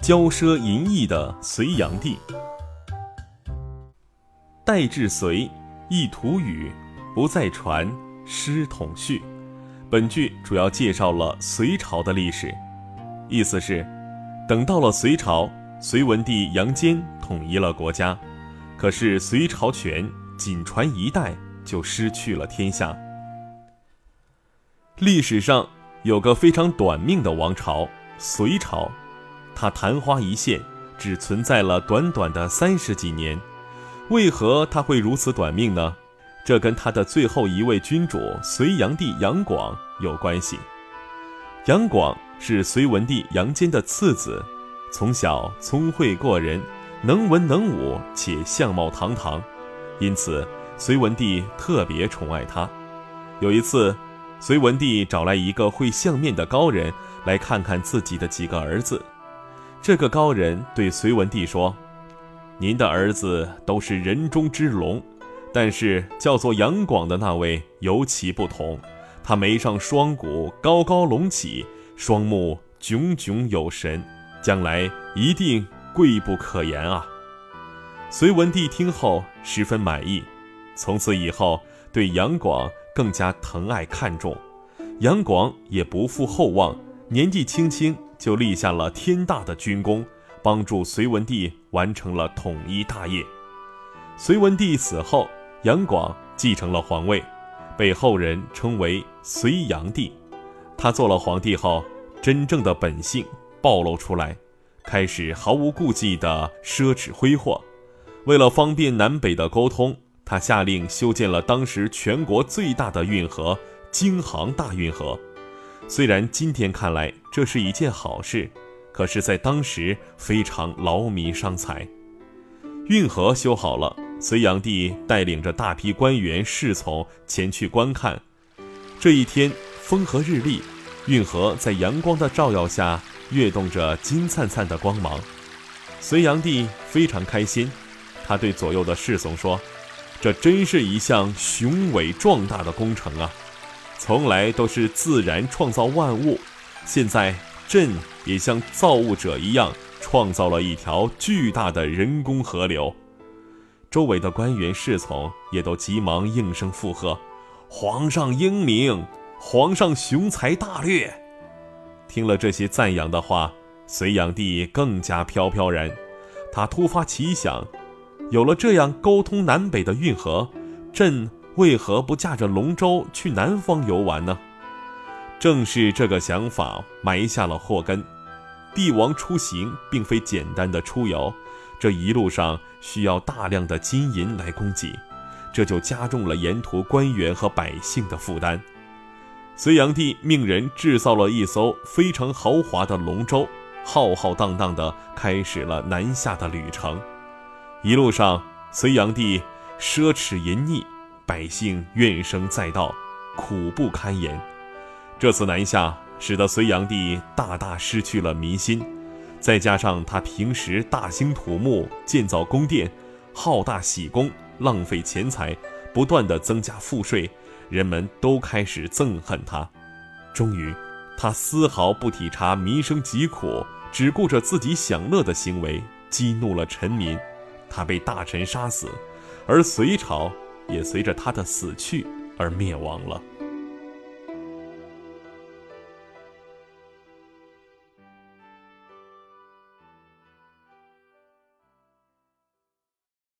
骄奢淫逸的隋炀帝。代至隋，一图语，不再传，师统序。本句主要介绍了隋朝的历史，意思是，等到了隋朝，隋文帝杨坚统一了国家，可是隋朝权仅传一代就失去了天下。历史上有个非常短命的王朝——隋朝，他昙花一现，只存在了短短的三十几年。为何他会如此短命呢？这跟他的最后一位君主隋炀帝杨广有关系。杨广是隋文帝杨坚的次子，从小聪慧过人，能文能武，且相貌堂堂，因此隋文帝特别宠爱他。有一次，隋文帝找来一个会相面的高人来看看自己的几个儿子。这个高人对隋文帝说：“您的儿子都是人中之龙。”但是叫做杨广的那位尤其不同，他眉上双骨高高隆起，双目炯炯有神，将来一定贵不可言啊！隋文帝听后十分满意，从此以后对杨广更加疼爱看重。杨广也不负厚望，年纪轻轻就立下了天大的军功，帮助隋文帝完成了统一大业。隋文帝死后。杨广继承了皇位，被后人称为隋炀帝。他做了皇帝后，真正的本性暴露出来，开始毫无顾忌地奢侈挥霍。为了方便南北的沟通，他下令修建了当时全国最大的运河——京杭大运河。虽然今天看来这是一件好事，可是，在当时非常劳民伤财。运河修好了。隋炀帝带领着大批官员侍从前去观看。这一天风和日丽，运河在阳光的照耀下跃动着金灿灿的光芒。隋炀帝非常开心，他对左右的侍从说：“这真是一项雄伟壮大的工程啊！从来都是自然创造万物，现在朕也像造物者一样，创造了一条巨大的人工河流。”周围的官员侍从也都急忙应声附和：“皇上英明，皇上雄才大略。”听了这些赞扬的话，隋炀帝更加飘飘然。他突发奇想：有了这样沟通南北的运河，朕为何不驾着龙舟去南方游玩呢？正是这个想法埋下了祸根。帝王出行并非简单的出游。这一路上需要大量的金银来供给，这就加重了沿途官员和百姓的负担。隋炀帝命人制造了一艘非常豪华的龙舟，浩浩荡荡地开始了南下的旅程。一路上，隋炀帝奢侈淫逸，百姓怨声载道，苦不堪言。这次南下，使得隋炀帝大大失去了民心。再加上他平时大兴土木、建造宫殿、好大喜功、浪费钱财，不断的增加赋税，人们都开始憎恨他。终于，他丝毫不体察民生疾苦，只顾着自己享乐的行为，激怒了臣民，他被大臣杀死，而隋朝也随着他的死去而灭亡了。